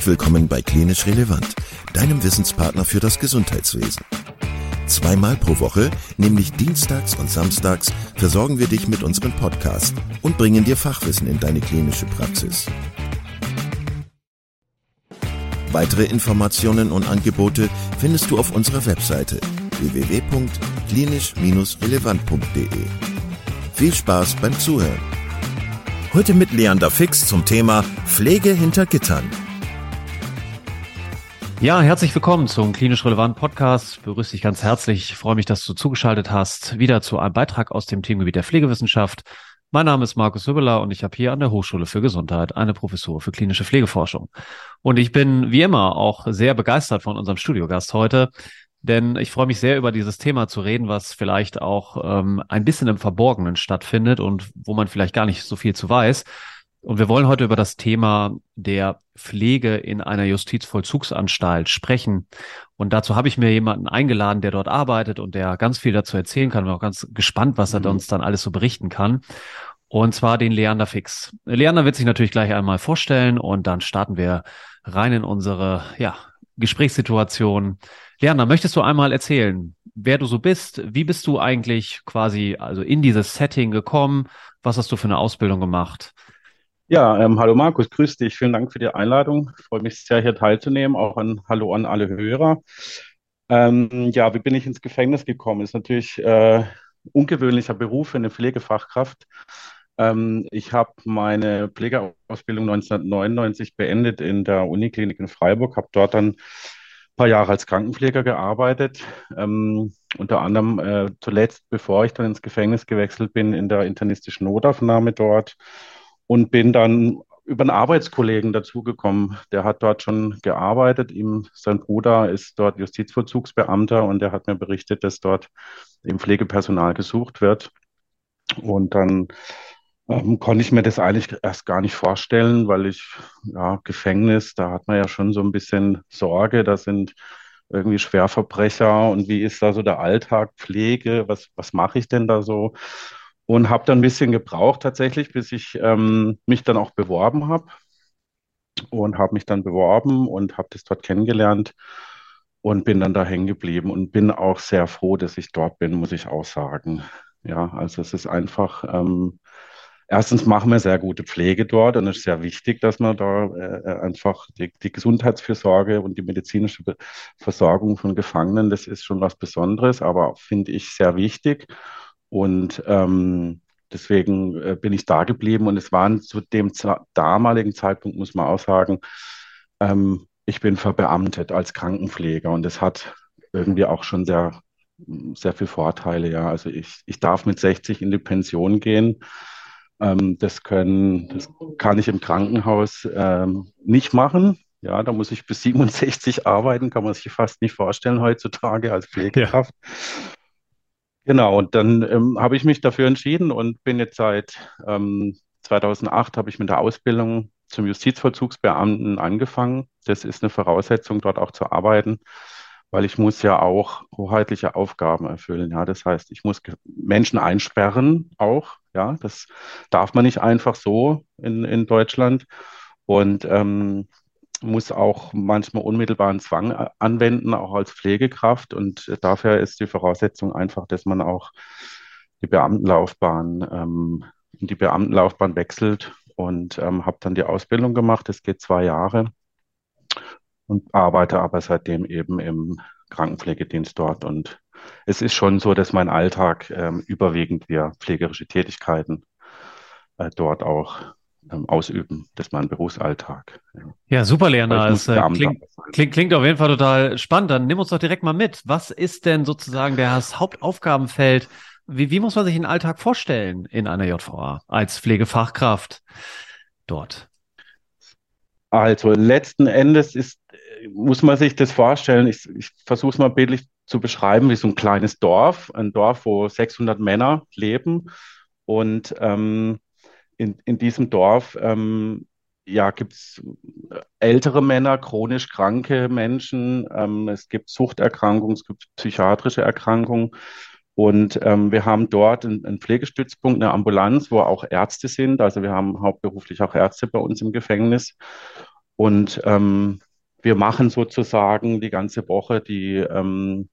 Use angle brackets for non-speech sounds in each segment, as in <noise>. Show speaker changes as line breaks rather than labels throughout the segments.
Herzlich willkommen bei Klinisch Relevant, deinem Wissenspartner für das Gesundheitswesen. Zweimal pro Woche, nämlich dienstags und samstags, versorgen wir dich mit unserem Podcast und bringen dir Fachwissen in deine klinische Praxis. Weitere Informationen und Angebote findest du auf unserer Webseite www.klinisch-relevant.de. Viel Spaß beim Zuhören. Heute mit Leander Fix zum Thema Pflege hinter Gittern.
Ja, herzlich willkommen zum Klinisch Relevant Podcast. Ich begrüße dich ganz herzlich. Ich freue mich, dass du zugeschaltet hast. Wieder zu einem Beitrag aus dem Themengebiet der Pflegewissenschaft. Mein Name ist Markus Hübbeler und ich habe hier an der Hochschule für Gesundheit eine Professur für klinische Pflegeforschung. Und ich bin wie immer auch sehr begeistert von unserem Studiogast heute, denn ich freue mich sehr über dieses Thema zu reden, was vielleicht auch ähm, ein bisschen im Verborgenen stattfindet und wo man vielleicht gar nicht so viel zu weiß. Und wir wollen heute über das Thema der Pflege in einer Justizvollzugsanstalt sprechen. Und dazu habe ich mir jemanden eingeladen, der dort arbeitet und der ganz viel dazu erzählen kann. Ich bin auch ganz gespannt, was er mhm. uns dann alles so berichten kann. Und zwar den Leander Fix. Leander wird sich natürlich gleich einmal vorstellen und dann starten wir rein in unsere ja, Gesprächssituation. Leander, möchtest du einmal erzählen, wer du so bist? Wie bist du eigentlich quasi also in dieses Setting gekommen? Was hast du für eine Ausbildung gemacht?
Ja, ähm, hallo Markus, grüß dich. Vielen Dank für die Einladung. Freue mich sehr, hier teilzunehmen. Auch ein Hallo an alle Hörer. Ähm, ja, wie bin ich ins Gefängnis gekommen? Ist natürlich äh, ungewöhnlicher Beruf für eine Pflegefachkraft. Ähm, ich habe meine Pflegeausbildung 1999 beendet in der Uniklinik in Freiburg, habe dort dann ein paar Jahre als Krankenpfleger gearbeitet. Ähm, unter anderem äh, zuletzt, bevor ich dann ins Gefängnis gewechselt bin, in der internistischen Notaufnahme dort und bin dann über einen Arbeitskollegen dazugekommen. Der hat dort schon gearbeitet. Ihm, sein Bruder ist dort Justizvollzugsbeamter und der hat mir berichtet, dass dort im Pflegepersonal gesucht wird. Und dann ähm, konnte ich mir das eigentlich erst gar nicht vorstellen, weil ich, ja, Gefängnis, da hat man ja schon so ein bisschen Sorge, da sind irgendwie Schwerverbrecher und wie ist da so der Alltag, Pflege, was, was mache ich denn da so? Und habe dann ein bisschen gebraucht tatsächlich, bis ich ähm, mich dann auch beworben habe und habe mich dann beworben und habe das dort kennengelernt und bin dann da hängen geblieben und bin auch sehr froh, dass ich dort bin, muss ich auch sagen. Ja, also es ist einfach, ähm, erstens machen wir sehr gute Pflege dort und es ist sehr wichtig, dass man da äh, einfach die, die Gesundheitsfürsorge und die medizinische Versorgung von Gefangenen, das ist schon was Besonderes, aber finde ich sehr wichtig. Und ähm, deswegen äh, bin ich da geblieben. Und es waren zu dem damaligen Zeitpunkt, muss man auch sagen, ähm, ich bin verbeamtet als Krankenpfleger und das hat irgendwie auch schon sehr, sehr viele Vorteile. Ja, also ich, ich darf mit 60 in die Pension gehen. Ähm, das können, das kann ich im Krankenhaus ähm, nicht machen. Ja, da muss ich bis 67 arbeiten, kann man sich fast nicht vorstellen heutzutage als Pflegekraft. Ja. Genau, und dann ähm, habe ich mich dafür entschieden und bin jetzt seit ähm, 2008 habe ich mit der Ausbildung zum Justizvollzugsbeamten angefangen. Das ist eine Voraussetzung, dort auch zu arbeiten, weil ich muss ja auch hoheitliche Aufgaben erfüllen. Ja, das heißt, ich muss Menschen einsperren auch. Ja, das darf man nicht einfach so in, in Deutschland. Und ähm, muss auch manchmal unmittelbaren Zwang anwenden, auch als Pflegekraft. Und dafür ist die Voraussetzung einfach, dass man auch die Beamtenlaufbahn, ähm, die Beamtenlaufbahn wechselt und ähm, habe dann die Ausbildung gemacht. Das geht zwei Jahre und arbeite aber seitdem eben im Krankenpflegedienst dort. Und es ist schon so, dass mein Alltag ähm, überwiegend wir pflegerische Tätigkeiten äh, dort auch ähm, ausüben. Das ist mein Berufsalltag.
Ja, ja super, Lerner. Es äh, klingt, klingt, klingt auf jeden Fall total spannend. Dann nimm uns doch direkt mal mit. Was ist denn sozusagen das Hauptaufgabenfeld? Wie, wie muss man sich den Alltag vorstellen in einer JVA als Pflegefachkraft dort?
Also letzten Endes ist, muss man sich das vorstellen, ich, ich versuche es mal bildlich zu beschreiben, wie so ein kleines Dorf, ein Dorf, wo 600 Männer leben und ähm, in, in diesem Dorf ähm, ja, gibt es ältere Männer, chronisch kranke Menschen, ähm, es gibt Suchterkrankungen, es gibt psychiatrische Erkrankungen. Und ähm, wir haben dort einen, einen, Pflegestützpunkt, eine Ambulanz, wo auch Ärzte sind. Also wir haben hauptberuflich auch Ärzte bei uns im Gefängnis. Und ähm, wir machen sozusagen die ganze Woche die ähm,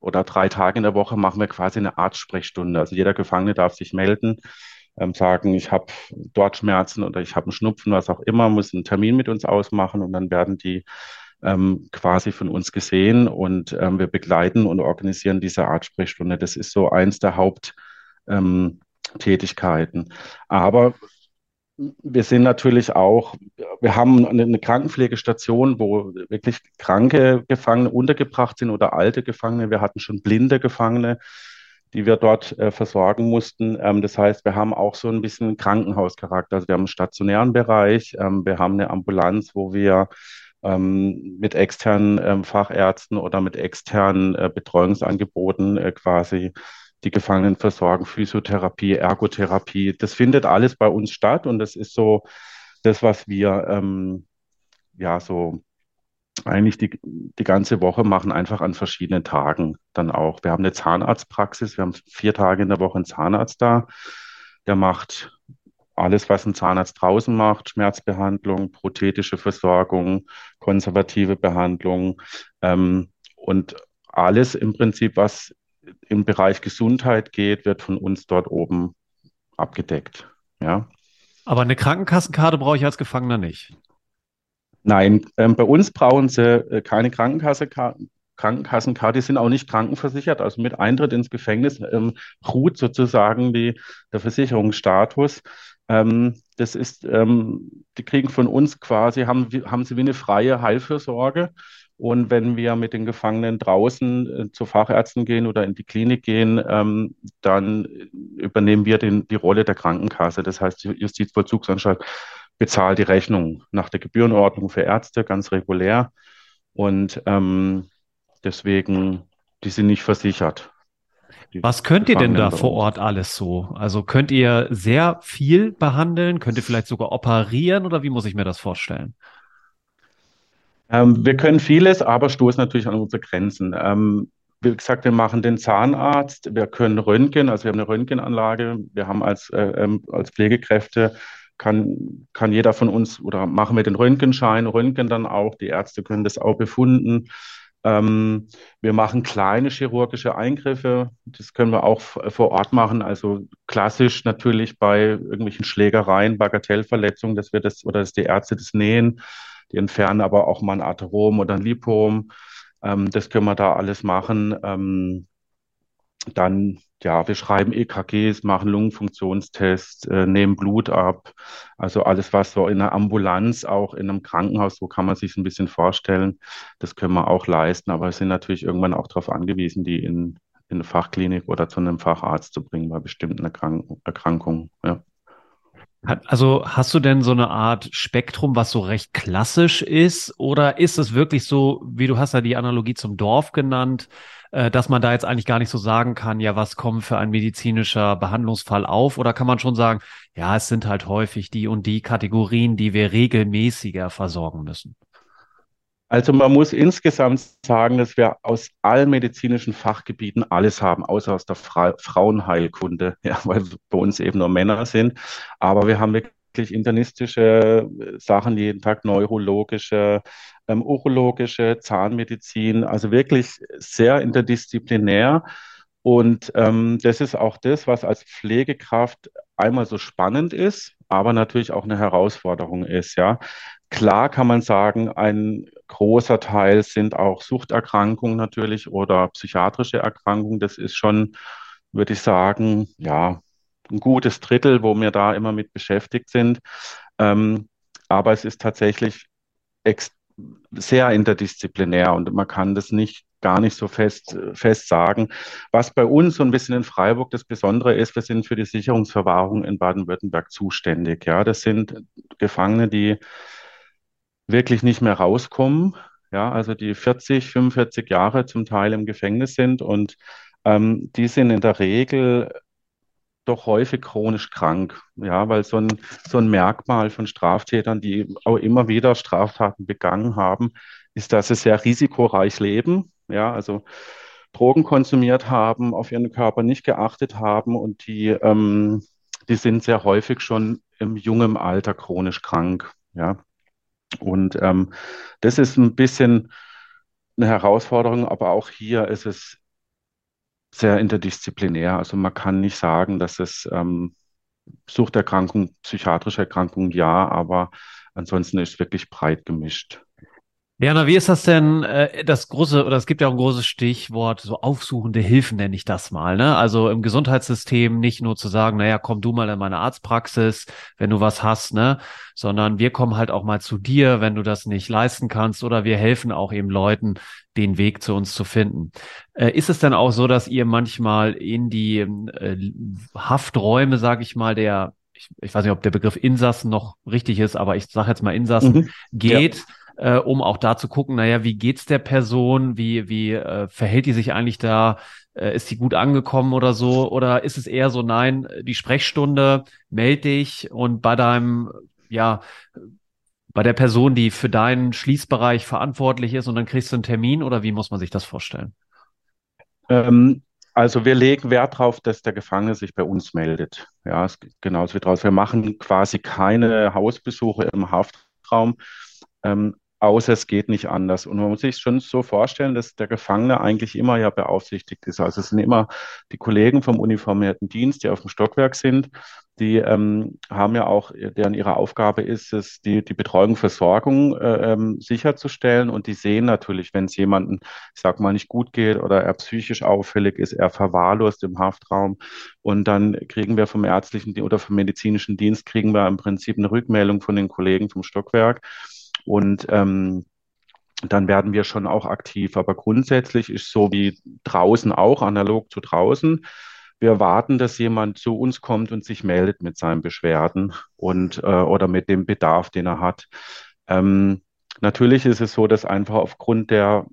oder drei Tage in der Woche machen wir quasi eine Art Sprechstunde. Also jeder Gefangene darf sich melden, ähm, sagen, ich habe dort Schmerzen oder ich habe einen Schnupfen, was auch immer, muss einen Termin mit uns ausmachen und dann werden die ähm, quasi von uns gesehen und ähm, wir begleiten und organisieren diese Art Sprechstunde. Das ist so eins der Haupttätigkeiten. Ähm, Aber wir sind natürlich auch, wir haben eine Krankenpflegestation, wo wirklich kranke Gefangene untergebracht sind oder alte Gefangene. Wir hatten schon blinde Gefangene, die wir dort äh, versorgen mussten. Ähm, das heißt, wir haben auch so ein bisschen Krankenhauscharakter. Also wir haben einen stationären Bereich, ähm, wir haben eine Ambulanz, wo wir ähm, mit externen ähm, Fachärzten oder mit externen äh, Betreuungsangeboten äh, quasi die Gefangenen versorgen, Physiotherapie, Ergotherapie. Das findet alles bei uns statt und das ist so das, was wir ähm, ja so eigentlich die, die ganze Woche machen, einfach an verschiedenen Tagen dann auch. Wir haben eine Zahnarztpraxis, wir haben vier Tage in der Woche einen Zahnarzt da, der macht alles, was ein Zahnarzt draußen macht, Schmerzbehandlung, prothetische Versorgung, konservative Behandlung ähm, und alles im Prinzip, was im Bereich Gesundheit geht, wird von uns dort oben abgedeckt. Ja.
Aber eine Krankenkassenkarte brauche ich als Gefangener nicht.
Nein, ähm, bei uns brauchen sie äh, keine Krankenkasse, Krankenkassenkarte, die sind auch nicht krankenversichert. Also mit Eintritt ins Gefängnis ähm, ruht sozusagen die, der Versicherungsstatus. Ähm, das ist, ähm, die kriegen von uns quasi, haben, haben sie wie eine freie Heilfürsorge. Und wenn wir mit den Gefangenen draußen äh, zu Fachärzten gehen oder in die Klinik gehen, ähm, dann übernehmen wir den, die Rolle der Krankenkasse. Das heißt, die Justizvollzugsanstalt bezahlt die Rechnung nach der Gebührenordnung für Ärzte ganz regulär. Und ähm, deswegen, die sind nicht versichert.
Was könnt ihr denn da vor Ort alles so? Also könnt ihr sehr viel behandeln? Könnt ihr vielleicht sogar operieren oder wie muss ich mir das vorstellen?
Ähm, wir können vieles, aber stoßen natürlich an unsere Grenzen. Ähm, wie gesagt, wir machen den Zahnarzt, wir können Röntgen, also wir haben eine Röntgenanlage, wir haben als, äh, ähm, als Pflegekräfte, kann, kann jeder von uns oder machen wir den Röntgenschein, Röntgen dann auch, die Ärzte können das auch befunden. Ähm, wir machen kleine chirurgische Eingriffe. Das können wir auch vor Ort machen. Also klassisch natürlich bei irgendwelchen Schlägereien, Bagatellverletzungen, dass wir das oder dass die Ärzte das nähen. Die entfernen aber auch mal ein Atherom oder ein Lipom. Ähm, das können wir da alles machen. Ähm, dann, ja, wir schreiben EKGs, machen Lungenfunktionstests, äh, nehmen Blut ab. Also alles, was so in einer Ambulanz, auch in einem Krankenhaus, so kann man sich ein bisschen vorstellen, das können wir auch leisten. Aber wir sind natürlich irgendwann auch darauf angewiesen, die in, in eine Fachklinik oder zu einem Facharzt zu bringen bei bestimmten Erkrank Erkrankungen. Ja.
Also hast du denn so eine Art Spektrum, was so recht klassisch ist? Oder ist es wirklich so, wie du hast ja die Analogie zum Dorf genannt, äh, dass man da jetzt eigentlich gar nicht so sagen kann, ja, was kommt für ein medizinischer Behandlungsfall auf? Oder kann man schon sagen, ja, es sind halt häufig die und die Kategorien, die wir regelmäßiger versorgen müssen?
Also man muss insgesamt sagen, dass wir aus allen medizinischen Fachgebieten alles haben, außer aus der Fra Frauenheilkunde, <laughs> ja, weil bei uns eben nur Männer sind. Aber wir haben wirklich internistische Sachen jeden Tag, neurologische, ähm, urologische, Zahnmedizin, also wirklich sehr interdisziplinär. Und ähm, das ist auch das, was als Pflegekraft einmal so spannend ist, aber natürlich auch eine Herausforderung ist, ja. Klar kann man sagen, ein großer Teil sind auch Suchterkrankungen natürlich oder psychiatrische Erkrankungen. Das ist schon, würde ich sagen, ja, ein gutes Drittel, wo wir da immer mit beschäftigt sind. Ähm, aber es ist tatsächlich sehr interdisziplinär und man kann das nicht gar nicht so fest, fest sagen. Was bei uns so ein bisschen in Freiburg das Besondere ist, wir sind für die Sicherungsverwahrung in Baden-Württemberg zuständig. Ja, das sind Gefangene, die wirklich nicht mehr rauskommen. Ja, also die 40, 45 Jahre zum Teil im Gefängnis sind und ähm, die sind in der Regel doch häufig chronisch krank, ja, weil so ein, so ein Merkmal von Straftätern, die auch immer wieder Straftaten begangen haben, ist, dass sie sehr risikoreich leben, ja, also Drogen konsumiert haben, auf ihren Körper nicht geachtet haben und die, ähm, die sind sehr häufig schon im jungen Alter chronisch krank, ja. Und ähm, das ist ein bisschen eine Herausforderung, aber auch hier ist es sehr interdisziplinär. Also man kann nicht sagen, dass es ähm, Suchterkrankung, psychiatrische Erkrankung ja, aber ansonsten ist wirklich breit gemischt.
Jana, wie ist das denn, äh, das große, oder es gibt ja auch ein großes Stichwort, so aufsuchende Hilfen nenne ich das mal, ne? Also im Gesundheitssystem nicht nur zu sagen, naja, komm du mal in meine Arztpraxis, wenn du was hast, ne? Sondern wir kommen halt auch mal zu dir, wenn du das nicht leisten kannst, oder wir helfen auch eben Leuten, den Weg zu uns zu finden. Äh, ist es denn auch so, dass ihr manchmal in die äh, Hafträume, sage ich mal, der ich, ich weiß nicht, ob der Begriff Insassen noch richtig ist, aber ich sage jetzt mal Insassen, mhm. geht, ja äh, um auch da zu gucken, naja, wie geht's der Person, wie, wie äh, verhält die sich eigentlich da, äh, ist die gut angekommen oder so, oder ist es eher so, nein, die Sprechstunde, meld dich und bei deinem, ja, bei der Person, die für deinen Schließbereich verantwortlich ist und dann kriegst du einen Termin oder wie muss man sich das vorstellen?
Ähm, also wir legen Wert darauf, dass der Gefangene sich bei uns meldet. Ja, es, genauso wie draus. Wir machen quasi keine Hausbesuche im Haftraum. Ähm, außer es geht nicht anders. Und man muss sich schon so vorstellen, dass der Gefangene eigentlich immer ja beaufsichtigt ist. Also es sind immer die Kollegen vom uniformierten Dienst, die auf dem Stockwerk sind, die ähm, haben ja auch, deren ihre Aufgabe ist es, die, die Betreuung, Versorgung äh, ähm, sicherzustellen. Und die sehen natürlich, wenn es jemandem, ich sag mal, nicht gut geht oder er psychisch auffällig ist, er verwahrlost im Haftraum. Und dann kriegen wir vom ärztlichen oder vom medizinischen Dienst, kriegen wir im Prinzip eine Rückmeldung von den Kollegen vom Stockwerk. Und ähm, dann werden wir schon auch aktiv. Aber grundsätzlich ist so wie draußen auch, analog zu draußen. Wir warten, dass jemand zu uns kommt und sich meldet mit seinen Beschwerden und äh, oder mit dem Bedarf, den er hat. Ähm, natürlich ist es so, dass einfach aufgrund der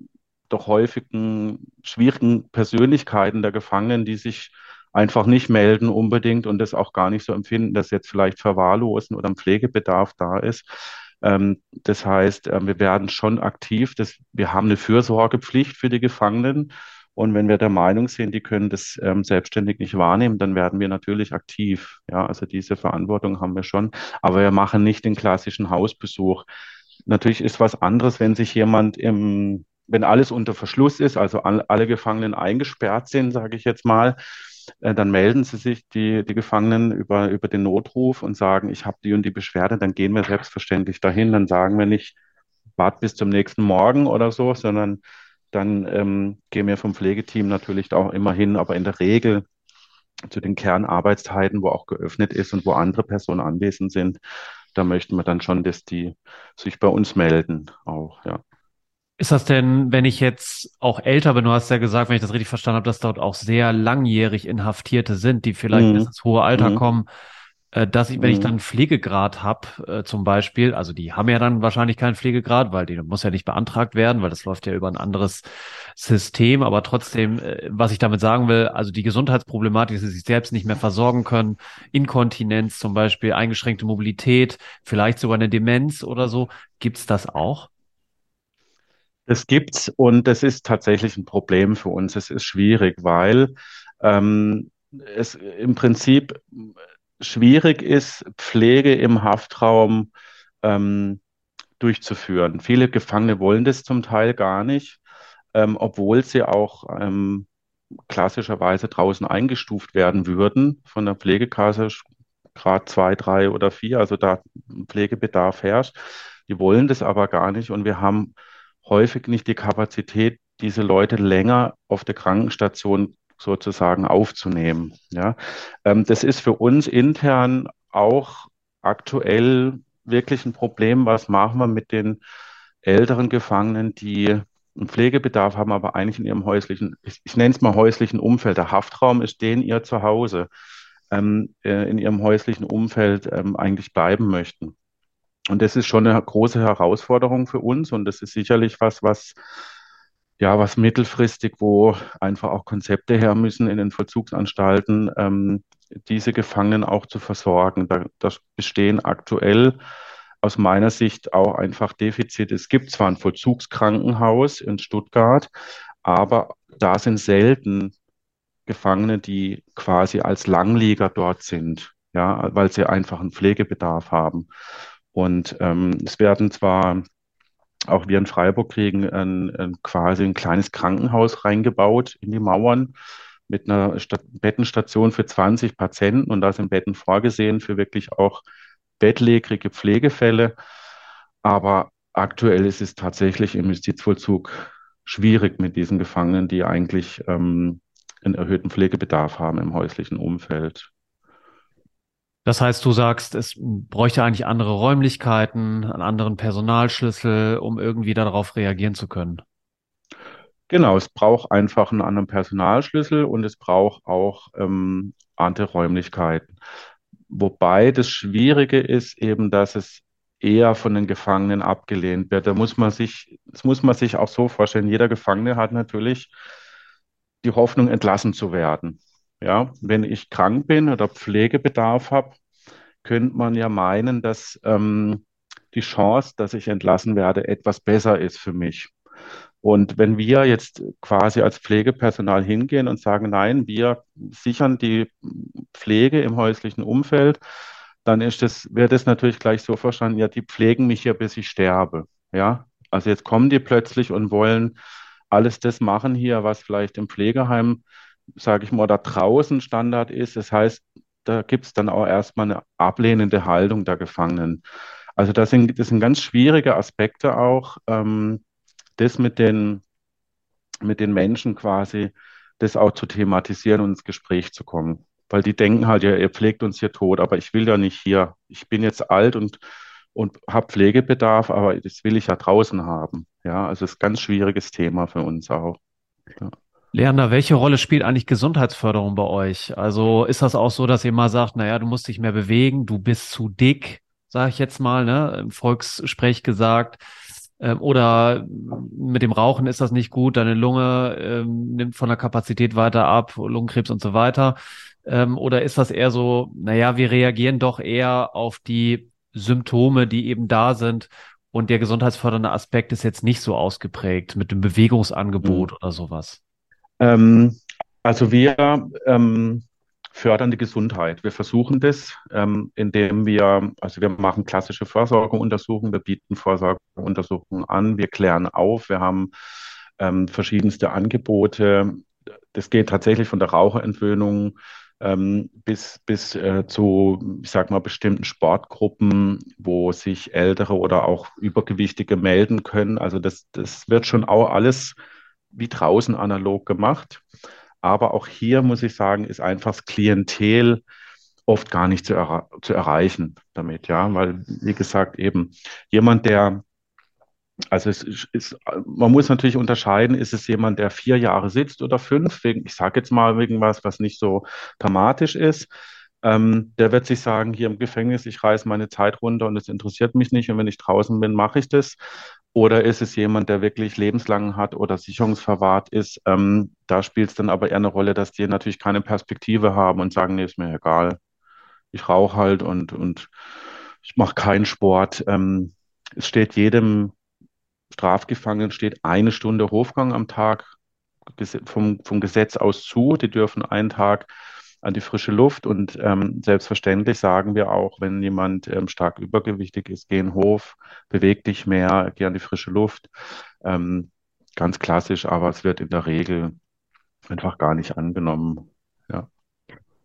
doch häufigen schwierigen Persönlichkeiten der Gefangenen, die sich einfach nicht melden unbedingt und das auch gar nicht so empfinden, dass jetzt vielleicht Verwahrlosen oder ein Pflegebedarf da ist, das heißt, äh, wir werden schon aktiv. Das, wir haben eine Fürsorgepflicht für die Gefangenen. Und wenn wir der Meinung sind, die können das ähm, selbstständig nicht wahrnehmen, dann werden wir natürlich aktiv. Ja, also diese Verantwortung haben wir schon. Aber wir machen nicht den klassischen Hausbesuch. Natürlich ist was anderes, wenn sich jemand im, wenn alles unter Verschluss ist, also alle Gefangenen eingesperrt sind, sage ich jetzt mal, äh, dann melden sie sich, die, die Gefangenen, über, über den Notruf und sagen, ich habe die und die Beschwerde, dann gehen wir selbstverständlich dahin. Dann sagen wir nicht, wart bis zum nächsten Morgen oder so, sondern dann ähm, gehen wir vom Pflegeteam natürlich auch immer hin, aber in der Regel zu den Kernarbeitszeiten, wo auch geöffnet ist und wo andere Personen anwesend sind, da möchten wir dann schon, dass die sich bei uns melden auch, ja.
Ist das denn, wenn ich jetzt auch älter bin, du hast ja gesagt, wenn ich das richtig verstanden habe, dass dort auch sehr langjährig Inhaftierte sind, die vielleicht mhm. bis ins hohe Alter mhm. kommen, äh, dass ich, wenn ich mhm. dann einen Pflegegrad habe, äh, zum Beispiel, also die haben ja dann wahrscheinlich keinen Pflegegrad, weil die muss ja nicht beantragt werden, weil das läuft ja über ein anderes System, aber trotzdem, äh, was ich damit sagen will, also die Gesundheitsproblematik, dass sie sich selbst nicht mehr versorgen können, Inkontinenz zum Beispiel, eingeschränkte Mobilität, vielleicht sogar eine Demenz oder so, gibt's das auch?
Das gibt's und das ist tatsächlich ein Problem für uns. Es ist schwierig, weil ähm, es im Prinzip schwierig ist, Pflege im Haftraum ähm, durchzuführen. Viele Gefangene wollen das zum Teil gar nicht, ähm, obwohl sie auch ähm, klassischerweise draußen eingestuft werden würden von der Pflegekasse, Grad zwei, drei oder vier, also da Pflegebedarf herrscht. Die wollen das aber gar nicht und wir haben häufig nicht die Kapazität, diese Leute länger auf der Krankenstation sozusagen aufzunehmen. Ja, ähm, das ist für uns intern auch aktuell wirklich ein Problem. Was machen wir mit den älteren Gefangenen, die einen Pflegebedarf haben, aber eigentlich in ihrem häuslichen, ich, ich nenne es mal häuslichen Umfeld. Der Haftraum ist denen ihr Zuhause, ähm, äh, in ihrem häuslichen Umfeld ähm, eigentlich bleiben möchten. Und das ist schon eine große Herausforderung für uns und das ist sicherlich was, was ja, was mittelfristig, wo einfach auch Konzepte her müssen in den Vollzugsanstalten, ähm, diese Gefangenen auch zu versorgen. Da, da bestehen aktuell aus meiner Sicht auch einfach Defizite. Es gibt zwar ein Vollzugskrankenhaus in Stuttgart, aber da sind selten Gefangene, die quasi als Langlieger dort sind, ja, weil sie einfach einen Pflegebedarf haben. Und ähm, es werden zwar auch wir in Freiburg kriegen ein, ein, quasi ein kleines Krankenhaus reingebaut in die Mauern mit einer Stat Bettenstation für 20 Patienten und da sind Betten vorgesehen für wirklich auch bettlägerige Pflegefälle. Aber aktuell ist es tatsächlich im Justizvollzug schwierig mit diesen Gefangenen, die eigentlich ähm, einen erhöhten Pflegebedarf haben im häuslichen Umfeld.
Das heißt, du sagst, es bräuchte eigentlich andere Räumlichkeiten, einen anderen Personalschlüssel, um irgendwie darauf reagieren zu können.
Genau, es braucht einfach einen anderen Personalschlüssel und es braucht auch ähm, andere Räumlichkeiten. Wobei das Schwierige ist eben, dass es eher von den Gefangenen abgelehnt wird. Da muss man sich, das muss man sich auch so vorstellen. Jeder Gefangene hat natürlich die Hoffnung, entlassen zu werden. Ja, wenn ich krank bin oder Pflegebedarf habe, könnte man ja meinen, dass ähm, die Chance, dass ich entlassen werde, etwas besser ist für mich. Und wenn wir jetzt quasi als Pflegepersonal hingehen und sagen, nein, wir sichern die Pflege im häuslichen Umfeld, dann ist das, wird es natürlich gleich so verstanden, ja, die pflegen mich hier, bis ich sterbe. Ja, also jetzt kommen die plötzlich und wollen alles das machen hier, was vielleicht im Pflegeheim, sage ich mal, da draußen Standard ist. Das heißt, da gibt es dann auch erstmal eine ablehnende Haltung der Gefangenen. Also das sind, das sind ganz schwierige Aspekte auch, ähm, das mit den, mit den Menschen quasi, das auch zu thematisieren und ins Gespräch zu kommen. Weil die denken halt, ja, ihr pflegt uns hier tot, aber ich will ja nicht hier. Ich bin jetzt alt und, und habe Pflegebedarf, aber das will ich ja draußen haben. Ja, also es ist ein ganz schwieriges Thema für uns auch. Ja.
Leander, welche Rolle spielt eigentlich Gesundheitsförderung bei euch? Also ist das auch so, dass ihr mal sagt, naja, du musst dich mehr bewegen, du bist zu dick, sage ich jetzt mal, ne, im Volkssprech gesagt. Ähm, oder mit dem Rauchen ist das nicht gut, deine Lunge ähm, nimmt von der Kapazität weiter ab, Lungenkrebs und so weiter. Ähm, oder ist das eher so, naja, wir reagieren doch eher auf die Symptome, die eben da sind und der gesundheitsfördernde Aspekt ist jetzt nicht so ausgeprägt mit dem Bewegungsangebot mhm. oder sowas?
Ähm, also wir ähm, fördern die Gesundheit. Wir versuchen das, ähm, indem wir, also wir machen klassische Vorsorgeuntersuchungen, wir bieten Vorsorgeuntersuchungen an, wir klären auf, wir haben ähm, verschiedenste Angebote. Das geht tatsächlich von der Raucherentwöhnung ähm, bis, bis äh, zu, ich sag mal, bestimmten Sportgruppen, wo sich Ältere oder auch Übergewichtige melden können. Also das, das wird schon auch alles wie draußen analog gemacht. Aber auch hier muss ich sagen, ist einfach das Klientel oft gar nicht zu, er zu erreichen damit, ja, weil, wie gesagt, eben jemand, der also es ist, man muss natürlich unterscheiden, ist es jemand, der vier Jahre sitzt oder fünf, wegen, ich sage jetzt mal wegen was, was nicht so dramatisch ist. Ähm, der wird sich sagen, hier im Gefängnis, ich reiße meine Zeit runter und es interessiert mich nicht und wenn ich draußen bin, mache ich das. Oder ist es jemand, der wirklich lebenslang hat oder sicherungsverwahrt ist? Ähm, da spielt es dann aber eher eine Rolle, dass die natürlich keine Perspektive haben und sagen, nee, ist mir egal. Ich rauche halt und, und ich mache keinen Sport. Ähm, es steht jedem Strafgefangenen steht eine Stunde Hofgang am Tag vom, vom Gesetz aus zu. Die dürfen einen Tag an die frische Luft. Und ähm, selbstverständlich sagen wir auch, wenn jemand ähm, stark übergewichtig ist, geh in den Hof, beweg dich mehr, geh an die frische Luft. Ähm, ganz klassisch, aber es wird in der Regel einfach gar nicht angenommen. Ja.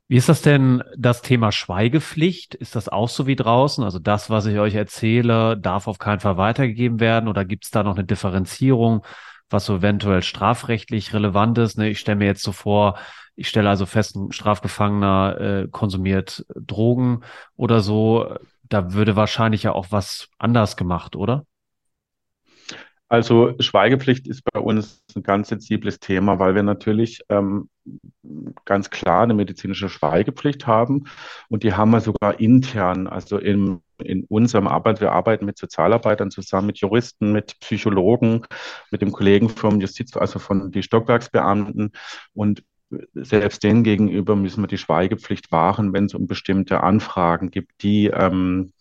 Wie ist das denn das Thema Schweigepflicht? Ist das auch so wie draußen? Also das, was ich euch erzähle, darf auf keinen Fall weitergegeben werden oder gibt es da noch eine Differenzierung, was so eventuell strafrechtlich relevant ist? Ne, ich stelle mir jetzt so vor, ich stelle also fest, ein Strafgefangener äh, konsumiert Drogen oder so. Da würde wahrscheinlich ja auch was anders gemacht, oder?
Also Schweigepflicht ist bei uns ein ganz sensibles Thema, weil wir natürlich ähm, ganz klar eine medizinische Schweigepflicht haben und die haben wir sogar intern, also in, in unserem Arbeit. Wir arbeiten mit Sozialarbeitern zusammen, mit Juristen, mit Psychologen, mit dem Kollegen vom Justiz, also von die Stockwerksbeamten und selbst denen gegenüber müssen wir die Schweigepflicht wahren, wenn es um bestimmte Anfragen gibt, die ähm,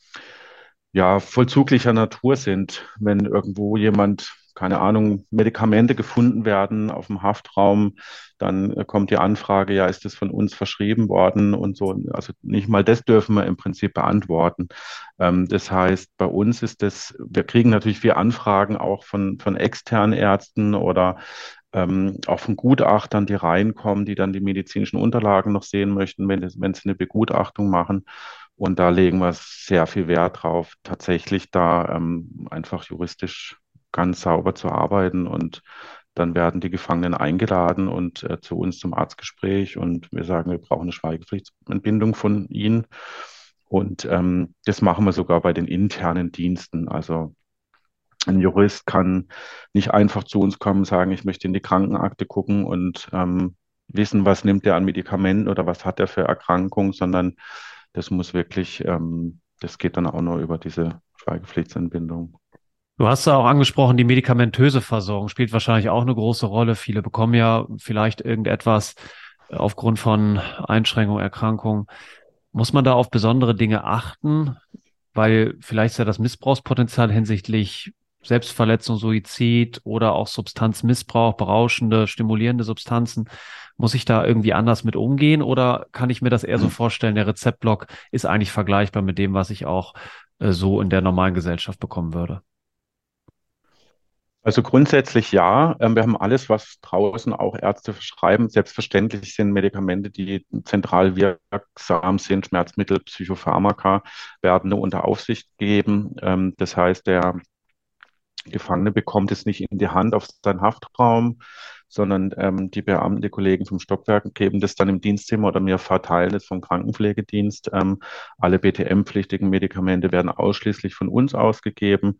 ja vollzuglicher Natur sind. Wenn irgendwo jemand keine Ahnung, Medikamente gefunden werden auf dem Haftraum, dann kommt die Anfrage, ja, ist das von uns verschrieben worden und so. Also nicht mal das dürfen wir im Prinzip beantworten. Ähm, das heißt, bei uns ist das, wir kriegen natürlich viele Anfragen auch von, von externen Ärzten oder ähm, auch von Gutachtern, die reinkommen, die dann die medizinischen Unterlagen noch sehen möchten, wenn, wenn sie eine Begutachtung machen. Und da legen wir sehr viel Wert drauf, tatsächlich da ähm, einfach juristisch ganz sauber zu arbeiten. Und dann werden die Gefangenen eingeladen und äh, zu uns zum Arztgespräch und wir sagen, wir brauchen eine Schweigepflichtentbindung von ihnen. Und ähm, das machen wir sogar bei den internen Diensten. Also ein Jurist kann nicht einfach zu uns kommen sagen, ich möchte in die Krankenakte gucken und ähm, wissen, was nimmt er an Medikamenten oder was hat er für Erkrankungen, sondern das muss wirklich, ähm, das geht dann auch nur über diese Schweigepflichtsentbindung.
Du hast ja auch angesprochen, die medikamentöse Versorgung spielt wahrscheinlich auch eine große Rolle. Viele bekommen ja vielleicht irgendetwas aufgrund von Einschränkungen, Erkrankungen. Muss man da auf besondere Dinge achten? Weil vielleicht ist ja das Missbrauchspotenzial hinsichtlich Selbstverletzung, Suizid oder auch Substanzmissbrauch, berauschende, stimulierende Substanzen. Muss ich da irgendwie anders mit umgehen oder kann ich mir das eher so vorstellen, der Rezeptblock ist eigentlich vergleichbar mit dem, was ich auch äh, so in der normalen Gesellschaft bekommen würde?
Also grundsätzlich ja. Ähm, wir haben alles, was draußen auch Ärzte verschreiben. Selbstverständlich sind Medikamente, die zentral wirksam sind, Schmerzmittel, Psychopharmaka, werden nur unter Aufsicht gegeben. Ähm, das heißt, der Gefangene bekommt es nicht in die Hand auf seinen Haftraum, sondern ähm, die Beamten, die Kollegen vom Stockwerk geben das dann im Dienstzimmer oder mir verteilen es vom Krankenpflegedienst. Ähm, alle BTM-pflichtigen Medikamente werden ausschließlich von uns ausgegeben.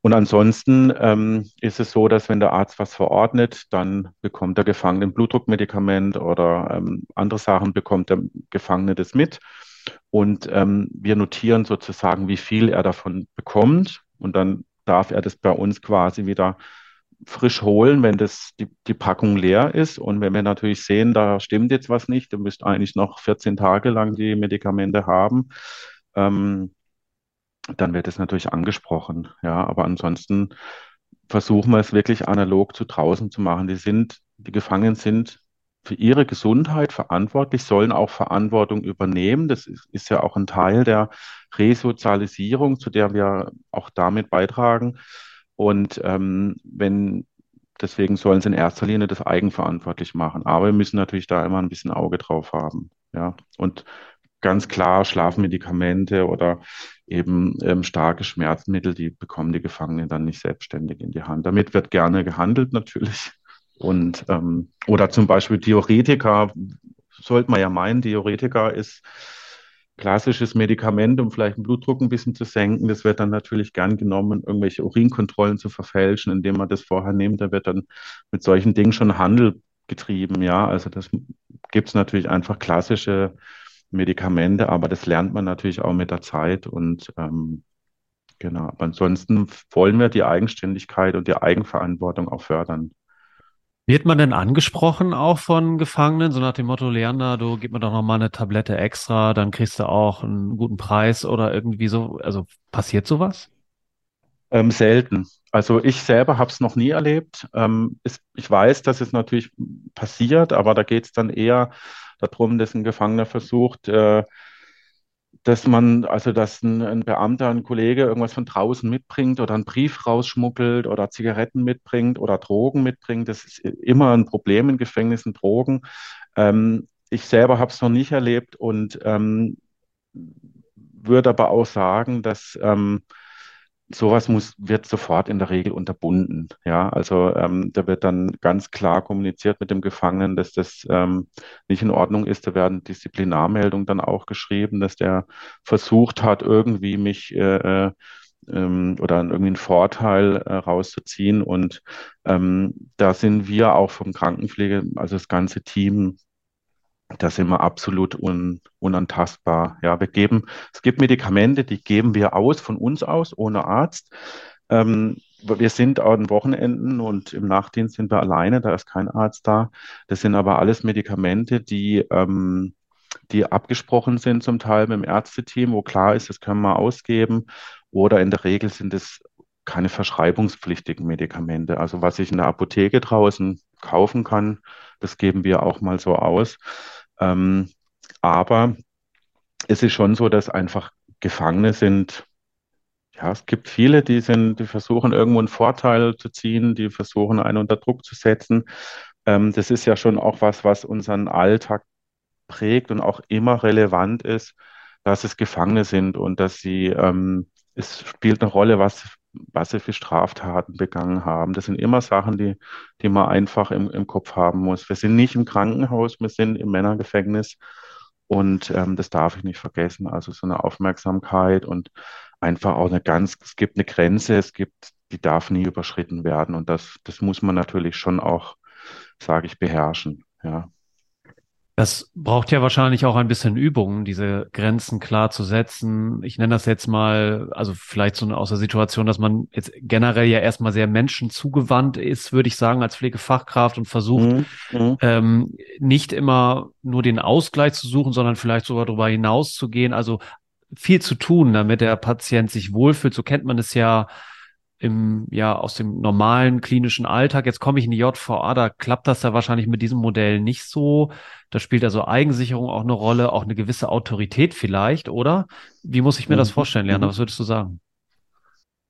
Und ansonsten ähm, ist es so, dass wenn der Arzt was verordnet, dann bekommt der Gefangene ein Blutdruckmedikament oder ähm, andere Sachen bekommt der Gefangene das mit. Und ähm, wir notieren sozusagen, wie viel er davon bekommt. Und dann darf er das bei uns quasi wieder frisch holen, wenn das die, die Packung leer ist. Und wenn wir natürlich sehen, da stimmt jetzt was nicht, du müsst eigentlich noch 14 Tage lang die Medikamente haben, ähm, dann wird es natürlich angesprochen. Ja, aber ansonsten versuchen wir es wirklich analog zu draußen zu machen. Die sind, die Gefangenen sind für ihre Gesundheit verantwortlich, sollen auch Verantwortung übernehmen. Das ist, ist ja auch ein Teil der Resozialisierung, zu der wir auch damit beitragen. Und ähm, wenn deswegen sollen sie in erster Linie das eigenverantwortlich machen. Aber wir müssen natürlich da immer ein bisschen Auge drauf haben. Ja, und ganz klar Schlafmedikamente oder eben ähm, starke Schmerzmittel, die bekommen die Gefangenen dann nicht selbstständig in die Hand. Damit wird gerne gehandelt natürlich. Und ähm, oder zum Beispiel Diuretika, sollte man ja meinen, Diuretika ist klassisches Medikament, um vielleicht den Blutdruck ein bisschen zu senken. Das wird dann natürlich gern genommen, irgendwelche Urinkontrollen zu verfälschen, indem man das vorher nimmt. Da wird dann mit solchen Dingen schon Handel getrieben. Ja, also das gibt es natürlich einfach klassische Medikamente, aber das lernt man natürlich auch mit der Zeit und ähm, genau. Aber ansonsten wollen wir die Eigenständigkeit und die Eigenverantwortung auch fördern.
Wird man denn angesprochen auch von Gefangenen, so nach dem Motto, Leander, du gib mir doch noch mal eine Tablette extra, dann kriegst du auch einen guten Preis oder irgendwie so? Also passiert sowas?
Ähm, selten. Also ich selber habe es noch nie erlebt. Ähm, ist, ich weiß, dass es natürlich passiert, aber da geht es dann eher darum, dass ein Gefangener versucht, äh, dass man, also dass ein, ein, Beamter, ein Kollege irgendwas von draußen mitbringt oder einen Brief rausschmuggelt oder Zigaretten mitbringt oder Drogen mitbringt. Das ist immer ein Problem in Gefängnissen, Drogen. Ähm, ich selber habe es noch nicht erlebt und ähm, würde aber auch sagen, dass ähm, sowas muss, wird sofort in der Regel unterbunden. Ja, also ähm, da wird dann ganz klar kommuniziert mit dem Gefangenen, dass das ähm, nicht in Ordnung ist. Da werden Disziplinarmeldungen dann auch geschrieben, dass der versucht hat, irgendwie mich äh, äh ähm, oder irgendwie einen Vorteil äh, rauszuziehen. Und ähm, da sind wir auch vom Krankenpflege, also das ganze Team, da sind wir absolut un, unantastbar. Ja, wir geben, es gibt Medikamente, die geben wir aus von uns aus, ohne Arzt. Ähm, wir sind an Wochenenden und im Nachtdienst sind wir alleine, da ist kein Arzt da. Das sind aber alles Medikamente, die, ähm, die abgesprochen sind zum Teil mit dem Ärzteteam, wo klar ist, das können wir ausgeben. Oder in der Regel sind es keine verschreibungspflichtigen Medikamente. Also was ich in der Apotheke draußen kaufen kann, das geben wir auch mal so aus. Ähm, aber es ist schon so, dass einfach Gefangene sind. Ja, es gibt viele, die sind, die versuchen irgendwo einen Vorteil zu ziehen, die versuchen einen unter Druck zu setzen. Ähm, das ist ja schon auch was, was unseren Alltag prägt und auch immer relevant ist, dass es Gefangene sind und dass sie, ähm, es spielt eine Rolle, was, was sie für Straftaten begangen haben. Das sind immer Sachen, die, die man einfach im, im Kopf haben muss. Wir sind nicht im Krankenhaus, wir sind im Männergefängnis und ähm, das darf ich nicht vergessen. Also so eine Aufmerksamkeit und einfach auch eine ganz, es gibt eine Grenze, es gibt, die darf nie überschritten werden und das, das muss man natürlich schon auch, sage ich, beherrschen. Ja.
Das braucht ja wahrscheinlich auch ein bisschen Übung, diese Grenzen klar zu setzen. Ich nenne das jetzt mal, also vielleicht so aus der Situation, dass man jetzt generell ja erstmal sehr menschenzugewandt ist, würde ich sagen, als Pflegefachkraft und versucht, mhm. mhm. ähm, nicht immer nur den Ausgleich zu suchen, sondern vielleicht sogar darüber hinaus zu gehen. Also viel zu tun, damit der Patient sich wohlfühlt. So kennt man es ja im, ja, aus dem normalen klinischen Alltag. Jetzt komme ich in die JVA, da klappt das ja wahrscheinlich mit diesem Modell nicht so. Da spielt also Eigensicherung auch eine Rolle, auch eine gewisse Autorität vielleicht, oder? Wie muss ich mir das mhm. vorstellen, Lerner? Mhm. Was würdest du sagen?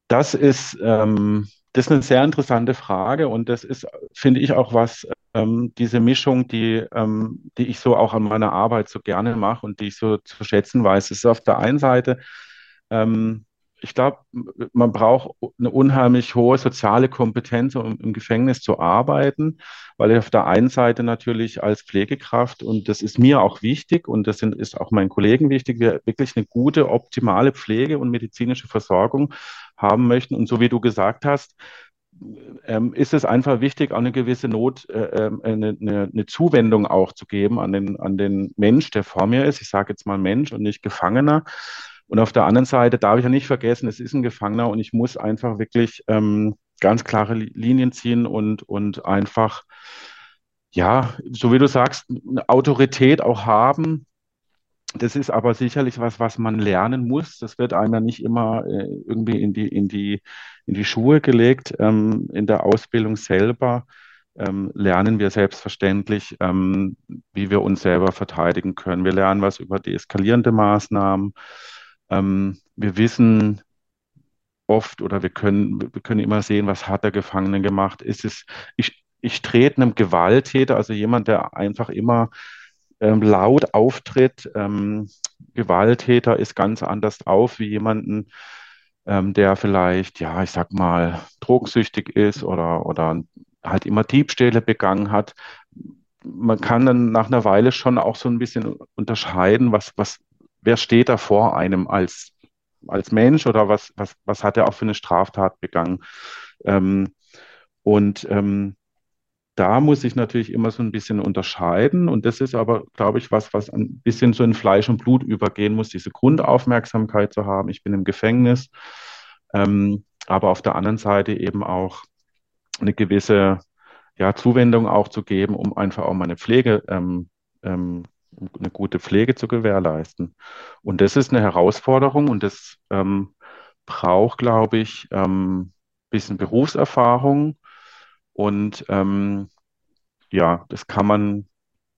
Das ist, ähm, das ist eine sehr interessante Frage und das ist, finde ich, auch was, ähm, diese Mischung, die, ähm, die ich so auch an meiner Arbeit so gerne mache und die ich so zu schätzen weiß. Es ist auf der einen Seite, ähm, ich glaube, man braucht eine unheimlich hohe soziale Kompetenz, um im Gefängnis zu arbeiten, weil ich auf der einen Seite natürlich als Pflegekraft, und das ist mir auch wichtig und das sind, ist auch meinen Kollegen wichtig, wir wirklich eine gute, optimale Pflege und medizinische Versorgung haben möchten. Und so wie du gesagt hast, ähm, ist es einfach wichtig, auch eine gewisse Not, äh, ähm, eine, eine, eine, Zuwendung auch zu geben an den, an den Mensch, der vor mir ist. Ich sage jetzt mal Mensch und nicht Gefangener. Und auf der anderen Seite darf ich ja nicht vergessen, es ist ein Gefangener und ich muss einfach wirklich ähm, ganz klare Linien ziehen und, und einfach, ja, so wie du sagst, eine Autorität auch haben. Das ist aber sicherlich was, was man lernen muss. Das wird einem ja nicht immer äh, irgendwie in die, in die, in die Schuhe gelegt. Ähm, in der Ausbildung selber ähm, lernen wir selbstverständlich, ähm, wie wir uns selber verteidigen können. Wir lernen was über deeskalierende Maßnahmen. Ähm, wir wissen oft oder wir können, wir können immer sehen, was hat der Gefangene gemacht. Ist es, ich, ich trete einem Gewalttäter, also jemand, der einfach immer ähm, laut auftritt. Ähm, Gewalttäter ist ganz anders auf wie jemanden, ähm, der vielleicht, ja, ich sag mal, drogensüchtig ist oder, oder halt immer Diebstähle begangen hat. Man kann dann nach einer Weile schon auch so ein bisschen unterscheiden, was, was, wer steht da vor einem als, als Mensch oder was, was, was hat er auch für eine Straftat begangen. Ähm, und ähm, da muss ich natürlich immer so ein bisschen unterscheiden. Und das ist aber, glaube ich, was, was ein bisschen so in Fleisch und Blut übergehen muss, diese Grundaufmerksamkeit zu haben. Ich bin im Gefängnis, ähm, aber auf der anderen Seite eben auch eine gewisse ja, Zuwendung auch zu geben, um einfach auch meine Pflege ähm, ähm, eine gute Pflege zu gewährleisten. Und das ist eine Herausforderung und das ähm, braucht, glaube ich, ein ähm, bisschen Berufserfahrung. Und ähm, ja, das kann man,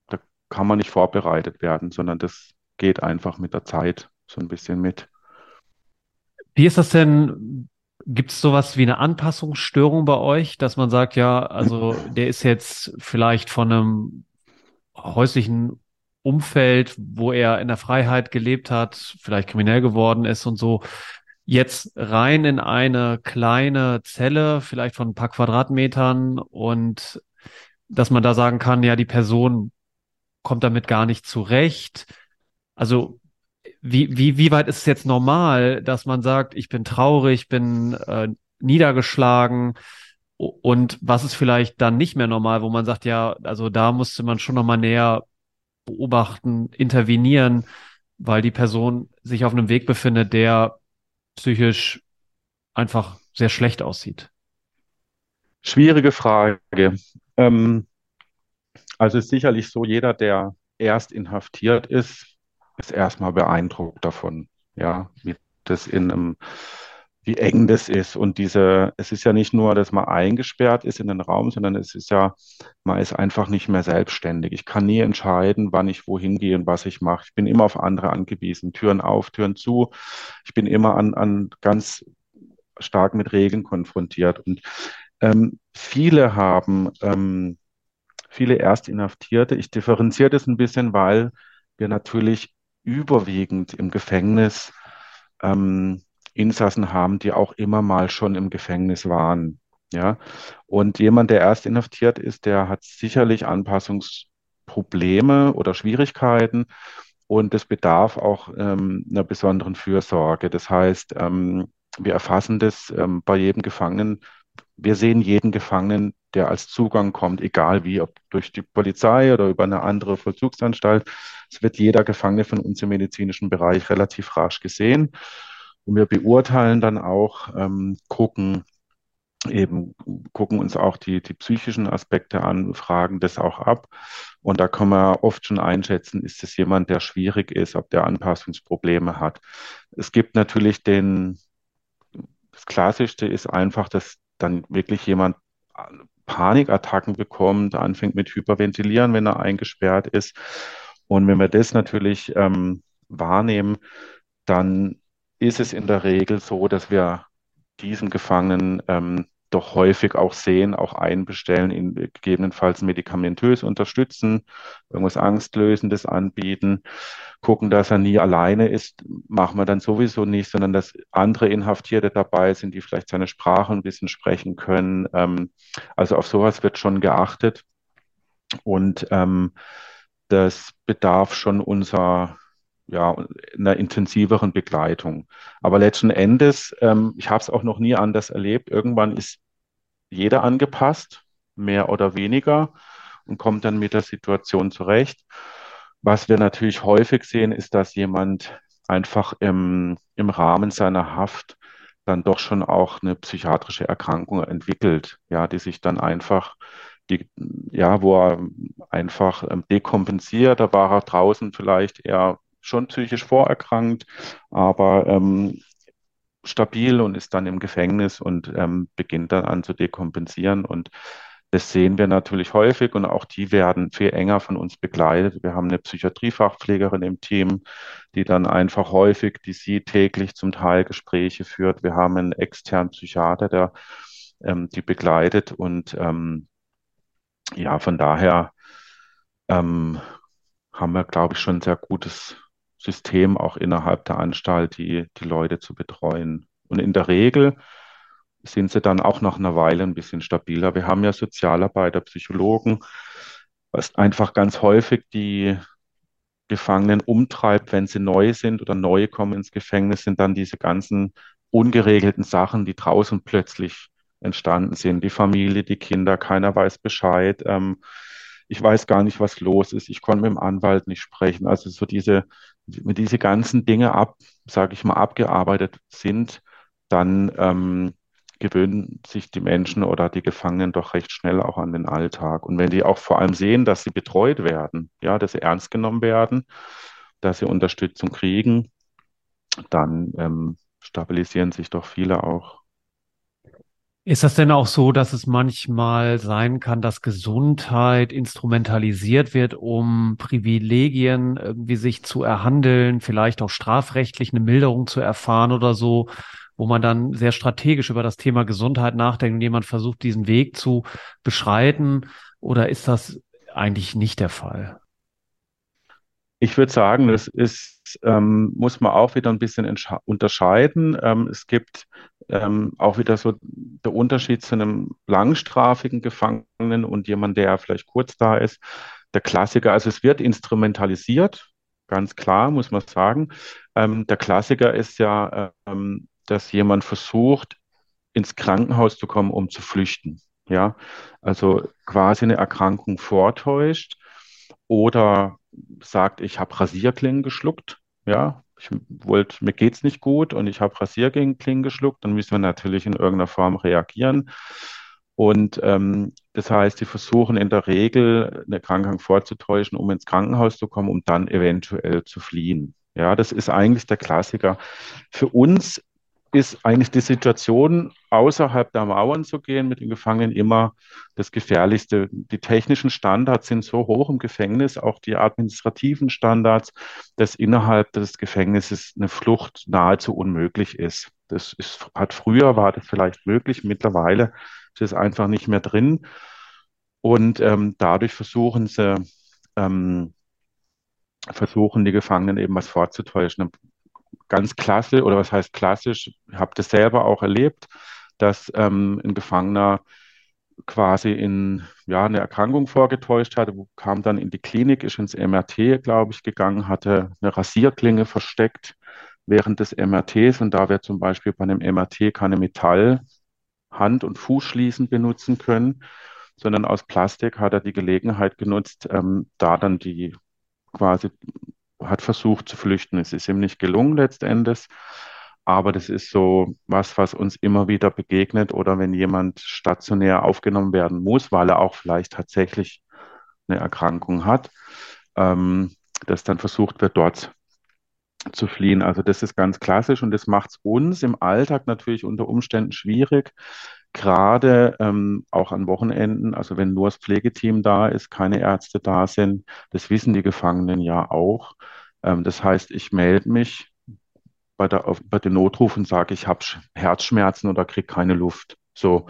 da kann man nicht vorbereitet werden, sondern das geht einfach mit der Zeit so ein bisschen mit.
Wie ist das denn? Gibt es sowas wie eine Anpassungsstörung bei euch, dass man sagt, ja, also der ist jetzt vielleicht von einem häuslichen Umfeld, wo er in der Freiheit gelebt hat, vielleicht kriminell geworden ist und so, jetzt rein in eine kleine Zelle, vielleicht von ein paar Quadratmetern und dass man da sagen kann, ja, die Person kommt damit gar nicht zurecht. Also wie, wie, wie weit ist es jetzt normal, dass man sagt, ich bin traurig, bin äh, niedergeschlagen und was ist vielleicht dann nicht mehr normal, wo man sagt, ja, also da musste man schon nochmal näher beobachten, intervenieren, weil die Person sich auf einem Weg befindet, der psychisch einfach sehr schlecht aussieht?
Schwierige Frage. Ähm, also ist sicherlich so, jeder, der erst inhaftiert ist, ist erstmal beeindruckt davon, ja, wie das in einem wie eng das ist. Und diese, es ist ja nicht nur, dass man eingesperrt ist in den Raum, sondern es ist ja, man ist einfach nicht mehr selbstständig. Ich kann nie entscheiden, wann ich wohin gehe und was ich mache. Ich bin immer auf andere angewiesen. Türen auf, Türen zu. Ich bin immer an, an ganz stark mit Regeln konfrontiert. Und ähm, viele haben, ähm, viele Erstinhaftierte, ich differenziere das ein bisschen, weil wir natürlich überwiegend im Gefängnis ähm, Insassen haben, die auch immer mal schon im Gefängnis waren. Ja, und jemand, der erst inhaftiert ist, der hat sicherlich Anpassungsprobleme oder Schwierigkeiten und es bedarf auch ähm, einer besonderen Fürsorge. Das heißt, ähm, wir erfassen das ähm, bei jedem Gefangenen. Wir sehen jeden Gefangenen, der als Zugang kommt, egal wie, ob durch die Polizei oder über eine andere Vollzugsanstalt. Es wird jeder Gefangene von uns im medizinischen Bereich relativ rasch gesehen. Und wir beurteilen dann auch, ähm, gucken eben, gucken uns auch die, die psychischen Aspekte an, fragen das auch ab. Und da kann man oft schon einschätzen, ist es jemand, der schwierig ist, ob der Anpassungsprobleme hat. Es gibt natürlich den, das Klassischste ist einfach, dass dann wirklich jemand Panikattacken bekommt, anfängt mit Hyperventilieren, wenn er eingesperrt ist. Und wenn wir das natürlich ähm, wahrnehmen, dann ist es in der Regel so, dass wir diesen Gefangenen ähm, doch häufig auch sehen, auch einbestellen, ihn gegebenenfalls medikamentös unterstützen, irgendwas Angstlösendes anbieten, gucken, dass er nie alleine ist, machen wir dann sowieso nicht, sondern dass andere Inhaftierte dabei sind, die vielleicht seine Sprache ein bisschen sprechen können. Ähm, also auf sowas wird schon geachtet und ähm, das bedarf schon unserer ja, einer intensiveren Begleitung. Aber letzten Endes, ähm, ich habe es auch noch nie anders erlebt, irgendwann ist jeder angepasst, mehr oder weniger, und kommt dann mit der Situation zurecht. Was wir natürlich häufig sehen, ist, dass jemand einfach im, im Rahmen seiner Haft dann doch schon auch eine psychiatrische Erkrankung entwickelt, ja, die sich dann einfach die, ja, wo er einfach ähm, dekompensiert, da war er draußen vielleicht eher schon psychisch vorerkrankt, aber ähm, stabil und ist dann im Gefängnis und ähm, beginnt dann an zu dekompensieren. Und das sehen wir natürlich häufig und auch die werden viel enger von uns begleitet. Wir haben eine Psychiatriefachpflegerin im Team, die dann einfach häufig, die sie täglich zum Teil Gespräche führt. Wir haben einen externen Psychiater, der ähm, die begleitet und ähm, ja, von daher ähm, haben wir, glaube ich, schon ein sehr gutes System auch innerhalb der Anstalt, die, die Leute zu betreuen. Und in der Regel sind sie dann auch nach einer Weile ein bisschen stabiler. Wir haben ja Sozialarbeiter, Psychologen, was einfach ganz häufig die Gefangenen umtreibt, wenn sie neu sind oder neu kommen ins Gefängnis, sind dann diese ganzen ungeregelten Sachen, die draußen plötzlich entstanden sind. Die Familie, die Kinder, keiner weiß Bescheid. Ähm, ich weiß gar nicht, was los ist. Ich konnte mit dem Anwalt nicht sprechen. Also so diese, wenn diese ganzen Dinge ab, sage ich mal, abgearbeitet sind, dann ähm, gewöhnen sich die Menschen oder die Gefangenen doch recht schnell auch an den Alltag. Und wenn die auch vor allem sehen, dass sie betreut werden, ja, dass sie ernst genommen werden, dass sie Unterstützung kriegen, dann ähm, stabilisieren sich doch viele auch.
Ist das denn auch so, dass es manchmal sein kann, dass Gesundheit instrumentalisiert wird, um Privilegien irgendwie sich zu erhandeln, vielleicht auch strafrechtlich eine Milderung zu erfahren oder so, wo man dann sehr strategisch über das Thema Gesundheit nachdenkt und jemand versucht, diesen Weg zu beschreiten? Oder ist das eigentlich nicht der Fall?
Ich würde sagen, das ist, ähm, muss man auch wieder ein bisschen unterscheiden. Ähm, es gibt ähm, auch wieder so der Unterschied zu einem langstrafigen Gefangenen und jemand, der vielleicht kurz da ist. Der Klassiker, also es wird instrumentalisiert, ganz klar, muss man sagen. Ähm, der Klassiker ist ja, ähm, dass jemand versucht, ins Krankenhaus zu kommen, um zu flüchten. Ja, also quasi eine Erkrankung vortäuscht oder sagt, ich habe Rasierklingen geschluckt, ja, ich wollte, mir geht's nicht gut und ich habe Rasierklingen geschluckt, dann müssen wir natürlich in irgendeiner Form reagieren. Und ähm, das heißt, die versuchen in der Regel eine Krankheit vorzutäuschen, um ins Krankenhaus zu kommen, um dann eventuell zu fliehen. Ja, das ist eigentlich der Klassiker. Für uns ist eigentlich die Situation, außerhalb der Mauern zu gehen mit den Gefangenen immer das Gefährlichste. Die technischen Standards sind so hoch im Gefängnis, auch die administrativen Standards, dass innerhalb des Gefängnisses eine Flucht nahezu unmöglich ist. Das ist, hat früher war das vielleicht möglich, mittlerweile ist es einfach nicht mehr drin. Und ähm, dadurch versuchen sie, ähm, versuchen die Gefangenen eben was vorzutäuschen ganz klassisch, oder was heißt klassisch, habe das selber auch erlebt, dass ähm, ein Gefangener quasi in ja, eine Erkrankung vorgetäuscht hatte, kam dann in die Klinik, ist ins MRT, glaube ich, gegangen, hatte eine Rasierklinge versteckt während des MRTs und da wir zum Beispiel bei einem MRT keine Metall Hand- und Fußschließen benutzen können, sondern aus Plastik hat er die Gelegenheit genutzt, ähm, da dann die quasi hat versucht zu flüchten. Es ist ihm nicht gelungen letztendlich, aber das ist so was, was uns immer wieder begegnet oder wenn jemand stationär aufgenommen werden muss, weil er auch vielleicht tatsächlich eine Erkrankung hat, ähm, dass dann versucht wird, dort zu fliehen. Also das ist ganz klassisch und das macht es uns im Alltag natürlich unter Umständen schwierig, gerade ähm, auch an Wochenenden, also wenn nur das Pflegeteam da ist, keine Ärzte da sind, das wissen die Gefangenen ja auch. Ähm, das heißt, ich melde mich bei, der, auf, bei den Notrufen, sage, ich habe Herzschmerzen oder kriege keine Luft. So,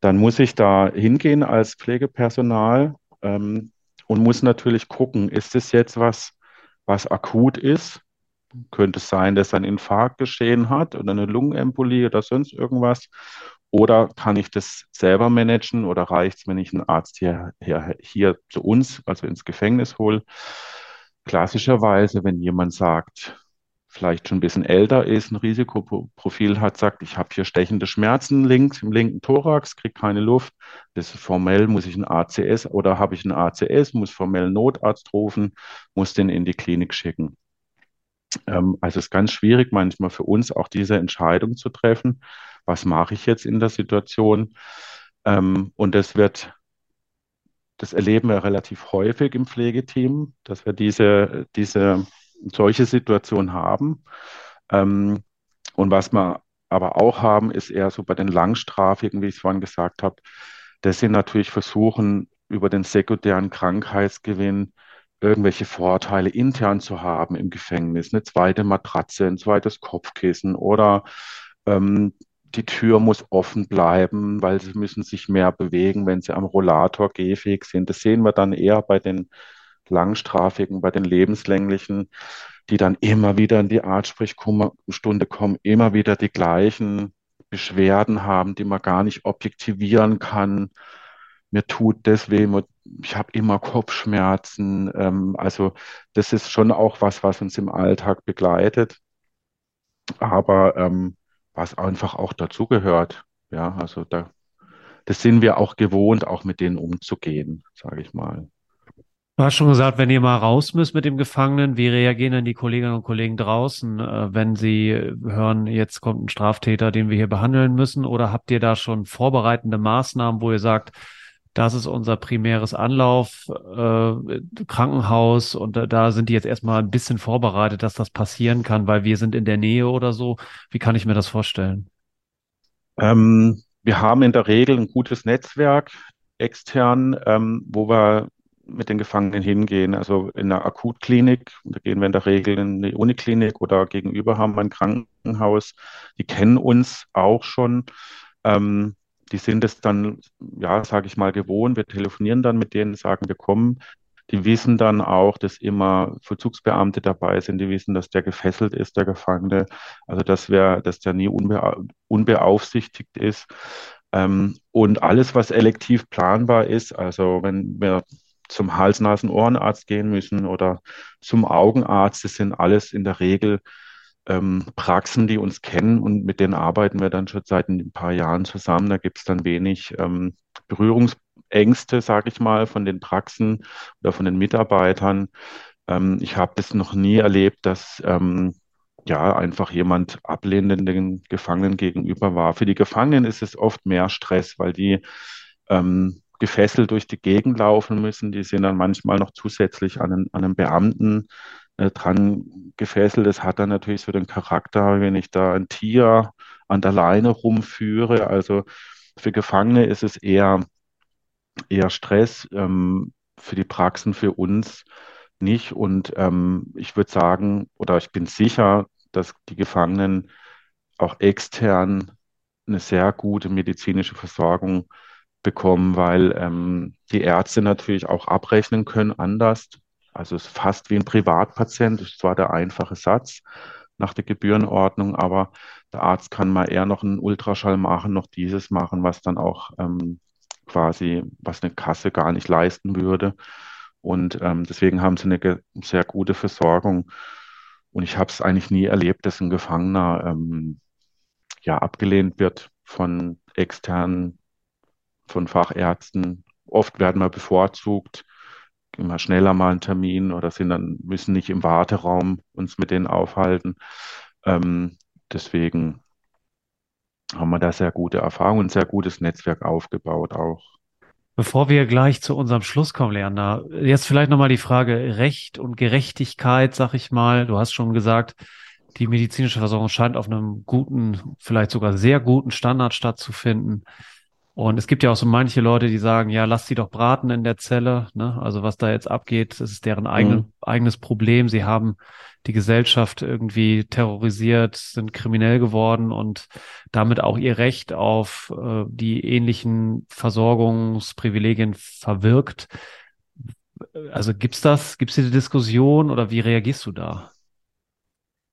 dann muss ich da hingehen als Pflegepersonal ähm, und muss natürlich gucken, ist es jetzt was, was akut ist? Könnte es sein, dass ein Infarkt geschehen hat oder eine Lungenembolie oder sonst irgendwas? Oder kann ich das selber managen oder reicht es, wenn ich einen Arzt hier, hier, hier zu uns, also ins Gefängnis hole? Klassischerweise, wenn jemand sagt, vielleicht schon ein bisschen älter ist, ein Risikoprofil hat, sagt, ich habe hier stechende Schmerzen links im linken Thorax, kriege keine Luft. Das formell, muss ich ein ACS oder habe ich ein ACS, muss formell Notarzt rufen, muss den in die Klinik schicken. Ähm, also es ist ganz schwierig manchmal für uns auch diese Entscheidung zu treffen was mache ich jetzt in der Situation? Ähm, und das wird, das erleben wir relativ häufig im Pflegeteam, dass wir diese, diese solche Situation haben. Ähm, und was wir aber auch haben, ist eher so bei den Langstrafigen, wie ich es vorhin gesagt habe, dass sie natürlich versuchen, über den sekundären Krankheitsgewinn irgendwelche Vorteile intern zu haben im Gefängnis, eine zweite Matratze, ein zweites Kopfkissen oder ähm, die Tür muss offen bleiben, weil sie müssen sich mehr bewegen, wenn sie am Rollator gehfähig sind. Das sehen wir dann eher bei den Langstrafigen, bei den Lebenslänglichen, die dann immer wieder in die Artsprechstunde kommen, immer wieder die gleichen Beschwerden haben, die man gar nicht objektivieren kann. Mir tut das weh, ich habe immer Kopfschmerzen. Ähm, also das ist schon auch was, was uns im Alltag begleitet. Aber ähm, was einfach auch dazugehört. Ja, also da, das sind wir auch gewohnt, auch mit denen umzugehen, sage ich mal.
Du hast schon gesagt, wenn ihr mal raus müsst mit dem Gefangenen, wie reagieren dann die Kolleginnen und Kollegen draußen, äh, wenn sie hören, jetzt kommt ein Straftäter, den wir hier behandeln müssen? Oder habt ihr da schon vorbereitende Maßnahmen, wo ihr sagt, das ist unser primäres Anlauf, äh, Krankenhaus und da, da sind die jetzt erstmal ein bisschen vorbereitet, dass das passieren kann, weil wir sind in der Nähe oder so. Wie kann ich mir das vorstellen?
Ähm, wir haben in der Regel ein gutes Netzwerk extern, ähm, wo wir mit den Gefangenen hingehen. Also in der Akutklinik, da gehen wir in der Regel in die Uniklinik oder gegenüber haben wir ein Krankenhaus. Die kennen uns auch schon. Ähm, die sind es dann, ja, sage ich mal, gewohnt. Wir telefonieren dann mit denen, sagen, wir kommen. Die wissen dann auch, dass immer Vollzugsbeamte dabei sind. Die wissen, dass der gefesselt ist, der Gefangene. Also, dass, wir, dass der nie unbe unbeaufsichtigt ist. Ähm, und alles, was elektiv planbar ist, also wenn wir zum Hals-Nasen-Ohrenarzt gehen müssen oder zum Augenarzt, das sind alles in der Regel ähm, Praxen, die uns kennen und mit denen arbeiten wir dann schon seit ein paar Jahren zusammen. Da gibt es dann wenig ähm, Berührungsängste, sage ich mal, von den Praxen oder von den Mitarbeitern. Ähm, ich habe das noch nie erlebt, dass ähm, ja einfach jemand ablehnend den Gefangenen gegenüber war. Für die Gefangenen ist es oft mehr Stress, weil die ähm, gefesselt durch die Gegend laufen müssen. Die sind dann manchmal noch zusätzlich an einen, an einen Beamten äh, dran gefesselt. Das hat dann natürlich so den Charakter, wenn ich da ein Tier an der Leine rumführe. Also für Gefangene ist es eher, eher Stress, ähm, für die Praxen, für uns nicht. Und ähm, ich würde sagen, oder ich bin sicher, dass die Gefangenen auch extern eine sehr gute medizinische Versorgung bekommen, weil ähm, die Ärzte natürlich auch abrechnen können anders. Also es ist fast wie ein Privatpatient, das ist zwar der einfache Satz nach der Gebührenordnung, aber der Arzt kann mal eher noch einen Ultraschall machen, noch dieses machen, was dann auch ähm, quasi, was eine Kasse gar nicht leisten würde. Und ähm, deswegen haben sie eine sehr gute Versorgung. Und ich habe es eigentlich nie erlebt, dass ein Gefangener ähm, ja abgelehnt wird von externen, von Fachärzten. Oft werden wir bevorzugt, immer schneller mal einen Termin oder sind dann, müssen nicht im Warteraum uns mit denen aufhalten. Ähm, deswegen haben wir da sehr gute Erfahrungen, ein sehr gutes Netzwerk aufgebaut auch.
Bevor wir gleich zu unserem Schluss kommen, Leander, jetzt vielleicht nochmal die Frage Recht und Gerechtigkeit, sag ich mal. Du hast schon gesagt, die medizinische Versorgung scheint auf einem guten, vielleicht sogar sehr guten Standard stattzufinden. Und es gibt ja auch so manche Leute, die sagen, ja, lass sie doch braten in der Zelle. Ne? Also was da jetzt abgeht, das ist deren eigen, mhm. eigenes Problem. Sie haben die Gesellschaft irgendwie terrorisiert, sind kriminell geworden und damit auch ihr Recht auf äh, die ähnlichen Versorgungsprivilegien verwirkt. Also gibt's das, gibt's diese Diskussion oder wie reagierst du da?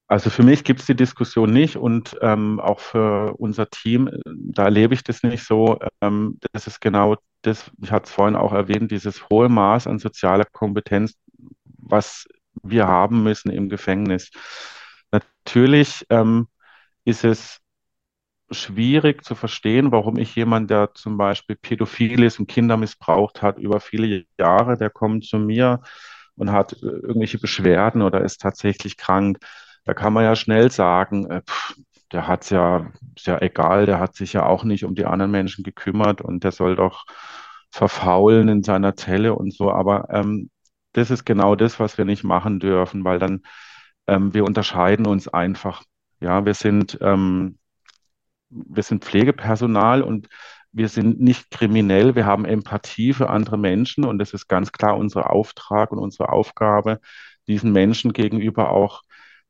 Also für mich gibt es die Diskussion nicht und ähm, auch für unser Team, da erlebe ich das nicht so. Ähm, das ist genau das, ich hatte es vorhin auch erwähnt, dieses hohe Maß an sozialer Kompetenz, was wir haben müssen im Gefängnis. Natürlich ähm, ist es schwierig zu verstehen, warum ich jemand, der zum Beispiel pädophil ist und Kinder missbraucht hat über viele Jahre, der kommt zu mir und hat äh, irgendwelche Beschwerden oder ist tatsächlich krank da kann man ja schnell sagen, äh, pff, der hat's ja, ist ja egal, der hat sich ja auch nicht um die anderen Menschen gekümmert und der soll doch verfaulen in seiner Zelle und so. Aber ähm, das ist genau das, was wir nicht machen dürfen, weil dann ähm, wir unterscheiden uns einfach. Ja, wir sind, ähm, wir sind Pflegepersonal und wir sind nicht kriminell, wir haben Empathie für andere Menschen und das ist ganz klar unser Auftrag und unsere Aufgabe, diesen Menschen gegenüber auch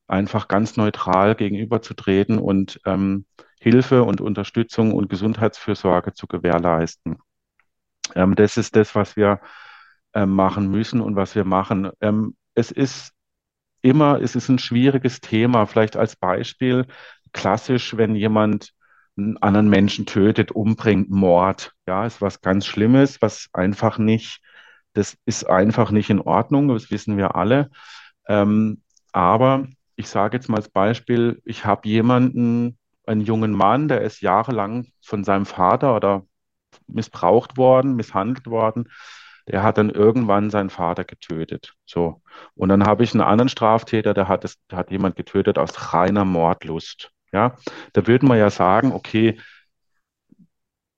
einfach ganz neutral gegenüberzutreten und ähm, Hilfe und Unterstützung und Gesundheitsfürsorge zu gewährleisten. Ähm, das ist das, was wir ähm, machen müssen und was wir machen. Ähm, es ist immer, es ist ein schwieriges Thema. Vielleicht als Beispiel klassisch, wenn jemand einen anderen Menschen tötet, umbringt, Mord. Ja, ist was ganz Schlimmes, was einfach nicht, das ist einfach nicht in Ordnung. Das wissen wir alle. Ähm, aber ich sage jetzt mal als Beispiel, ich habe jemanden, einen jungen Mann, der ist jahrelang von seinem Vater oder missbraucht worden, misshandelt worden. Der hat dann irgendwann seinen Vater getötet. So. Und dann habe ich einen anderen Straftäter, der hat, es, der hat jemand getötet aus reiner Mordlust. Ja, da würde man ja sagen, okay,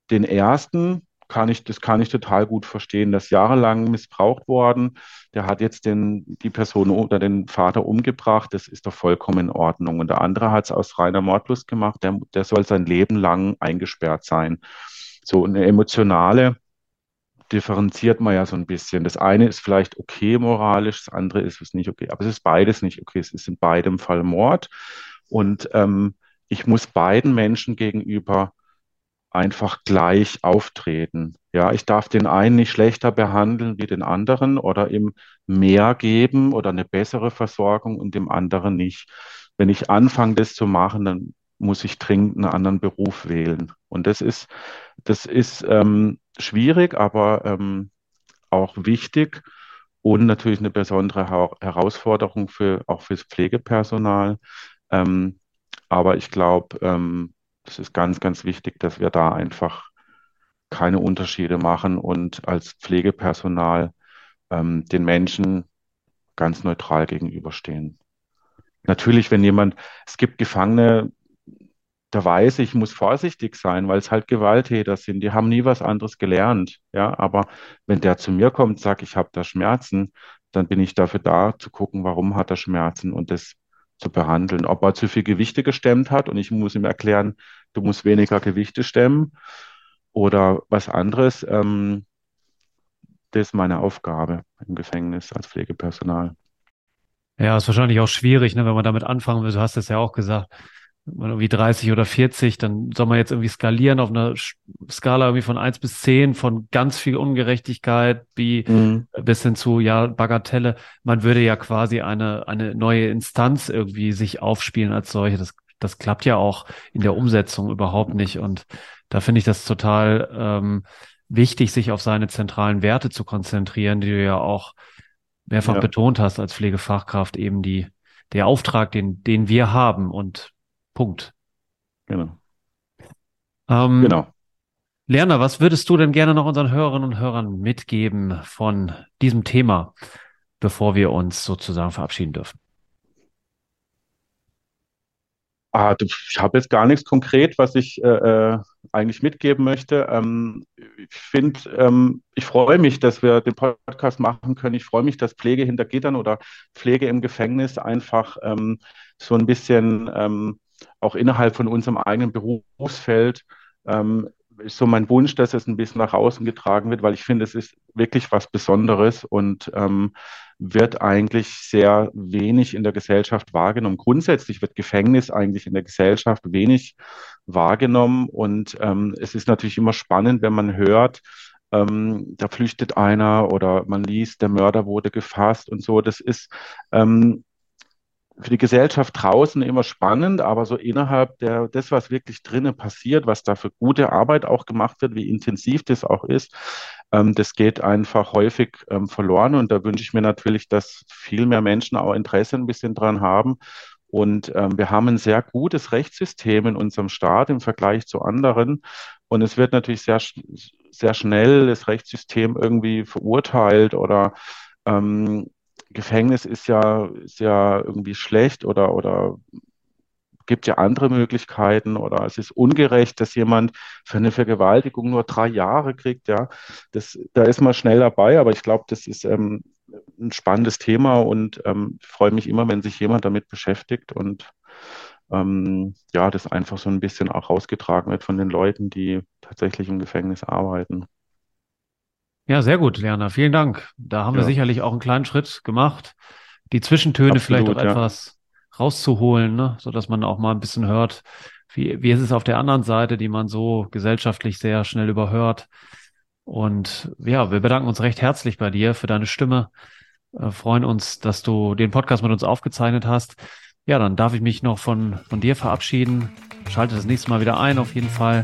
den ersten, kann ich, das kann ich total gut verstehen. Das jahrelang missbraucht worden. Der hat jetzt den, die Person oder den Vater umgebracht. Das ist doch vollkommen in Ordnung. Und der andere hat es aus reiner Mordlust gemacht. Der, der soll sein Leben lang eingesperrt sein. So eine emotionale differenziert man ja so ein bisschen. Das eine ist vielleicht okay moralisch, das andere ist es nicht okay. Aber es ist beides nicht okay. Es ist in beidem Fall Mord. Und ähm, ich muss beiden Menschen gegenüber einfach gleich auftreten. Ja, ich darf den einen nicht schlechter behandeln wie den anderen oder ihm mehr geben oder eine bessere Versorgung und dem anderen nicht. Wenn ich anfange, das zu machen, dann muss ich dringend einen anderen Beruf wählen. Und das ist, das ist ähm, schwierig, aber ähm, auch wichtig und natürlich eine besondere Herausforderung für auch fürs Pflegepersonal. Ähm, aber ich glaube, es ist ganz, ganz wichtig, dass wir da einfach keine Unterschiede machen und als Pflegepersonal ähm, den Menschen ganz neutral gegenüberstehen. Natürlich, wenn jemand, es gibt Gefangene, da weiß ich, ich muss vorsichtig sein, weil es halt Gewalttäter sind. Die haben nie was anderes gelernt. Ja, aber wenn der zu mir kommt, sagt, ich habe da Schmerzen, dann bin ich dafür da zu gucken, warum hat er Schmerzen und das zu behandeln. Ob er zu viel Gewichte gestemmt hat und ich muss ihm erklären, du musst weniger Gewichte stemmen oder was anderes. Ähm, das ist meine Aufgabe im Gefängnis als Pflegepersonal.
Ja, ist wahrscheinlich auch schwierig, ne, wenn man damit anfangen will. Du hast es ja auch gesagt, man irgendwie 30 oder 40, dann soll man jetzt irgendwie skalieren auf einer Skala irgendwie von 1 bis 10, von ganz viel Ungerechtigkeit wie mhm. bis hin zu, ja, Bagatelle. Man würde ja quasi eine, eine neue Instanz irgendwie sich aufspielen als solche. Das, das klappt ja auch in der Umsetzung überhaupt nicht. Und da finde ich das total ähm, wichtig, sich auf seine zentralen Werte zu konzentrieren, die du ja auch mehrfach ja. betont hast als Pflegefachkraft, eben die, der Auftrag, den, den wir haben und Punkt.
Genau.
Ähm, genau. Lerner, was würdest du denn gerne noch unseren Hörerinnen und Hörern mitgeben von diesem Thema, bevor wir uns sozusagen verabschieden dürfen?
Ah, ich habe jetzt gar nichts konkret, was ich äh, äh, eigentlich mitgeben möchte. Ähm, ich finde, ähm, ich freue mich, dass wir den Podcast machen können. Ich freue mich, dass Pflege hinter Gittern oder Pflege im Gefängnis einfach ähm, so ein bisschen ähm, auch innerhalb von unserem eigenen Berufsfeld ähm, ist so mein Wunsch, dass es ein bisschen nach außen getragen wird, weil ich finde, es ist wirklich was Besonderes und ähm, wird eigentlich sehr wenig in der Gesellschaft wahrgenommen. Grundsätzlich wird Gefängnis eigentlich in der Gesellschaft wenig wahrgenommen und ähm, es ist natürlich immer spannend, wenn man hört, ähm, da flüchtet einer oder man liest, der Mörder wurde gefasst und so. Das ist ähm, für die Gesellschaft draußen immer spannend, aber so innerhalb der, das, was wirklich drinnen passiert, was da für gute Arbeit auch gemacht wird, wie intensiv das auch ist, ähm, das geht einfach häufig ähm, verloren. Und da wünsche ich mir natürlich, dass viel mehr Menschen auch Interesse ein bisschen dran haben. Und ähm, wir haben ein sehr gutes Rechtssystem in unserem Staat im Vergleich zu anderen. Und es wird natürlich sehr, sehr schnell das Rechtssystem irgendwie verurteilt oder ähm, Gefängnis ist ja, ist ja irgendwie schlecht oder, oder gibt ja andere Möglichkeiten oder es ist ungerecht, dass jemand für eine Vergewaltigung nur drei Jahre kriegt. Ja, das, da ist man schnell dabei, aber ich glaube, das ist ähm, ein spannendes Thema und ähm, freue mich immer, wenn sich jemand damit beschäftigt und ähm, ja, das einfach so ein bisschen auch rausgetragen wird von den Leuten, die tatsächlich im Gefängnis arbeiten.
Ja, sehr gut, Lerner. Vielen Dank. Da haben ja. wir sicherlich auch einen kleinen Schritt gemacht, die Zwischentöne Absolut, vielleicht auch ja. etwas rauszuholen, ne? sodass man auch mal ein bisschen hört, wie, wie ist es auf der anderen Seite, die man so gesellschaftlich sehr schnell überhört. Und ja, wir bedanken uns recht herzlich bei dir für deine Stimme. Äh, freuen uns, dass du den Podcast mit uns aufgezeichnet hast. Ja, dann darf ich mich noch von, von dir verabschieden. Schalte das nächste Mal wieder ein, auf jeden Fall.